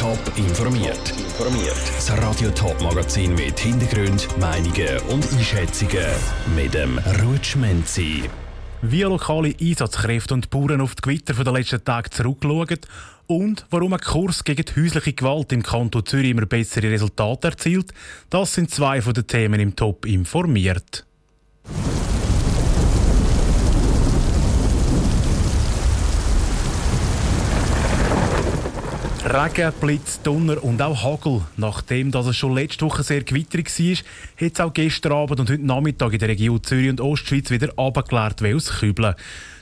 Top informiert. Informiert. Das Radio Top Magazin mit Hintergrund, Meinungen und Einschätzungen mit dem Rutschmenzi. Wie lokale Einsatzkräfte und Bauern auf die Gewitter der letzten Tage zurückschauen und warum ein Kurs gegen die häusliche Gewalt im Kanton Zürich immer bessere Resultate erzielt, das sind zwei von den Themen im Top informiert. Regen, Blitz, Donner und auch Hagel. Nachdem dass es schon letzte Woche sehr gewitterig war, hat es auch gestern Abend und heute Nachmittag in der Region Zürich und Ostschweiz wieder abgeklärt wie aus Kübeln.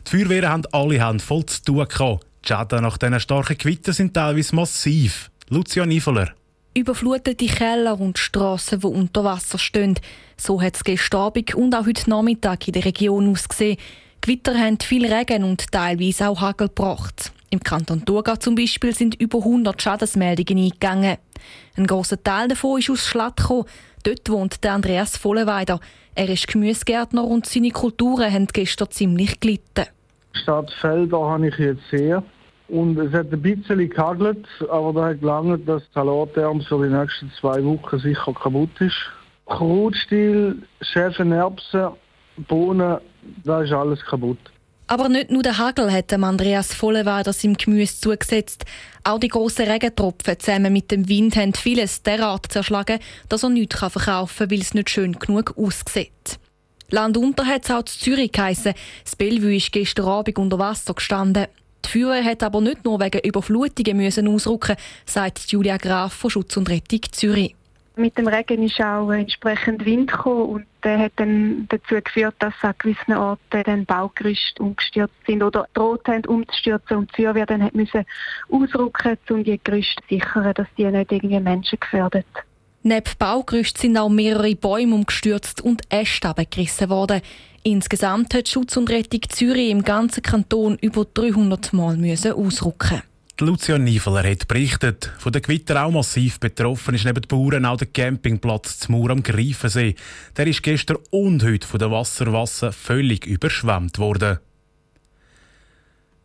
Die Feuerwehren haben alle Hände voll zu tun gehabt. Die Schäden nach diesen starken Gewittern sind teilweise massiv. Lucia Niveler. Überflutete Keller und Strassen, die unter Wasser stehen. So hat es gestern Abend und auch heute Nachmittag in der Region ausgesehen. Gewitter haben viel Regen und teilweise auch Hagel gebracht. Im Kanton Thurgau zum Beispiel sind über 100 Schadensmeldungen eingegangen. Ein grosser Teil davon ist aus Schlattko. Dort wohnt der Andreas Vollenweider. Er ist Gemüsegärtner und seine Kulturen haben gestern ziemlich gelitten. Stadt Felder habe ich jetzt sehr. Und es hat ein bisschen gehagelt, aber da hat gelangt, dass die Salaternte für die nächsten zwei Wochen sicher kaputt ist. Krautstiel, Schäfen, Erbsen, Bohnen, da ist alles kaputt. Aber nicht nur der Hagel hat dem Andreas Vollenweider seinem Gemüse zugesetzt. Auch die grossen Regentropfen zusammen mit dem Wind haben vieles derart zerschlagen, dass er nichts verkaufen kann, weil es nicht schön genug aussieht. Landunter hat es auch zu Zürich geheissen. Das Bellevue ist gestern Abend unter Wasser gestanden. Die Führer hat aber nicht nur wegen Überflutungen müssen ausrücken, sagt Julia Graf von Schutz und Rettung Zürich. Mit dem Regen ist auch entsprechend Wind gekommen und der hat dann dazu geführt, dass an gewissen Orten dann Baugerüste umgestürzt sind oder droht haben umzustürzen und die Feuerwehr dann hat ausrücken, um die Gerüste zu sichern, dass die nicht irgendwie Menschen gefährdet. Neben Baugerüsten sind auch mehrere Bäume umgestürzt und Äste abgerissen worden. Insgesamt hat Schutz und Rettung Zürich im ganzen Kanton über 300 Mal müssen ausrücken. Lucia Niefeler hat berichtet, von den Gewitter auch massiv betroffen ist neben den Bauern auch der Campingplatz zum Mauer am Greifensee. Der ist gestern und heute von den Wasserwassen völlig überschwemmt worden.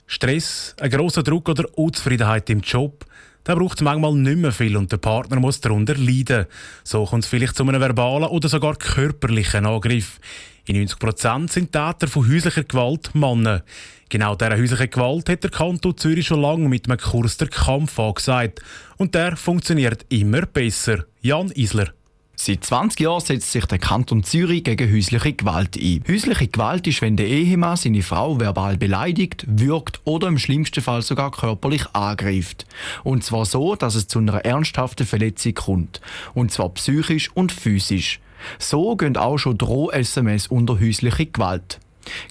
Stress, ein grosser Druck oder Unzufriedenheit im Job, da braucht es manchmal nicht mehr viel und der Partner muss darunter leiden. So kommt es vielleicht zu einem verbalen oder sogar körperlichen Angriff. In 90 Prozent sind Täter von häuslicher Gewalt Männer. Genau dieser häuslichen Gewalt hat der Kanton Zürich schon lange mit einem Kurs der Kampf angesagt. Und der funktioniert immer besser. Jan Isler. Seit 20 Jahren setzt sich der Kanton Zürich gegen häusliche Gewalt ein. Häusliche Gewalt ist, wenn der Ehemann seine Frau verbal beleidigt, würgt oder im schlimmsten Fall sogar körperlich angreift. Und zwar so, dass es zu einer ernsthaften Verletzung kommt. Und zwar psychisch und physisch. So gehen auch schon Droh-SMS unter häusliche Gewalt.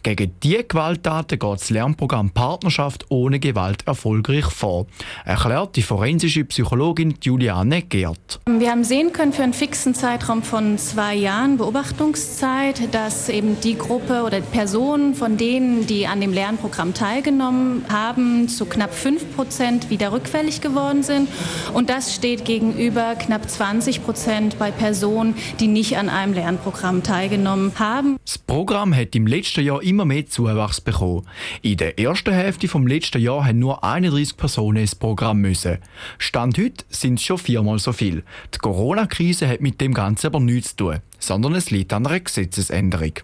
Gegen diese Gewalttaten geht das Lernprogramm Partnerschaft ohne Gewalt erfolgreich vor, erklärt die forensische Psychologin Juliane Geert. Wir haben sehen können für einen fixen Zeitraum von zwei Jahren Beobachtungszeit, dass eben die Gruppe oder Personen von denen, die an dem Lernprogramm teilgenommen haben, zu knapp 5 Prozent wieder rückfällig geworden sind. Und das steht gegenüber knapp 20 Prozent bei Personen, die nicht an einem Lernprogramm teilgenommen haben. Das Programm hat im letzten letzten Jahr immer mehr Zuwachs bekommen. In der ersten Hälfte vom letzten Jahr haben nur 31 Personen ins Programm müssen. Stand heute sind es schon viermal so viel. Die Corona-Krise hat mit dem Ganzen aber nichts zu tun, sondern es liegt an einer Gesetzesänderung.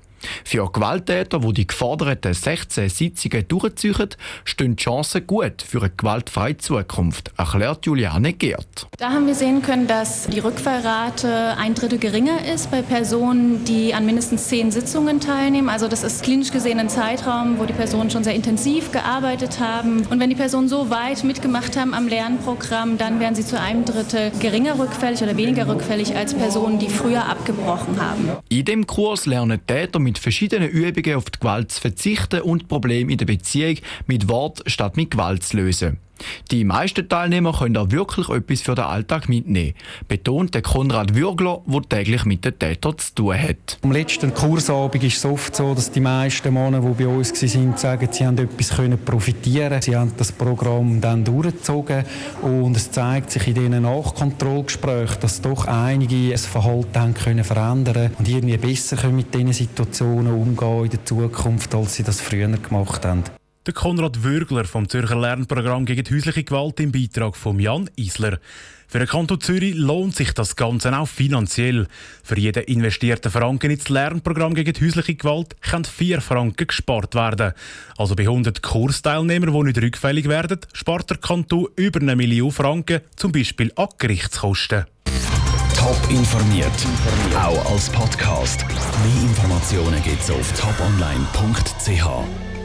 Für Gewalttäter, die die geforderten 16 Sitzungen durchziehen, stehen die Chancen gut für eine gewaltfreie Zukunft, erklärt Juliane Geert. Da haben wir sehen können, dass die Rückfallrate ein Drittel geringer ist bei Personen, die an mindestens zehn Sitzungen teilnehmen. Also das ist klinisch gesehen ein Zeitraum, wo die Personen schon sehr intensiv gearbeitet haben. Und wenn die Personen so weit mitgemacht haben am Lernprogramm, dann werden sie zu einem Drittel geringer rückfällig oder weniger rückfällig als Personen, die früher abgebrochen haben. In dem Kurs lernen Täter mit verschiedenen Übungen auf die Gewalt zu verzichten und Probleme in der Beziehung mit Wort statt mit Gewalt zu lösen. Die meisten Teilnehmer können auch wirklich etwas für den Alltag mitnehmen, betont der Konrad Würgler, der täglich mit den Tätern zu tun hat. Am letzten Kursabend ist es oft so, dass die meisten Männer, die bei uns waren, sagen, sie haben etwas können profitieren Sie haben das Programm dann durchgezogen und es zeigt sich in diesen Nachkontrollgesprächen, dass doch einige das Verhalten haben können verändern und irgendwie besser mit diesen Situationen umgehen in der Zukunft, als sie das früher gemacht haben. Der Konrad Würgler vom Zürcher Lernprogramm gegen die häusliche Gewalt im Beitrag von Jan Isler. Für den Kanton Zürich lohnt sich das Ganze auch finanziell. Für jeden investierten Franken ins Lernprogramm gegen die häusliche Gewalt können 4 Franken gespart werden. Also bei 100 Kursteilnehmern, die nicht rückfällig werden, spart der Kanton über eine Million Franken, zum Beispiel an Gerichtskosten. Top informiert, auch als Podcast. Mehr Informationen gibt es auf toponline.ch.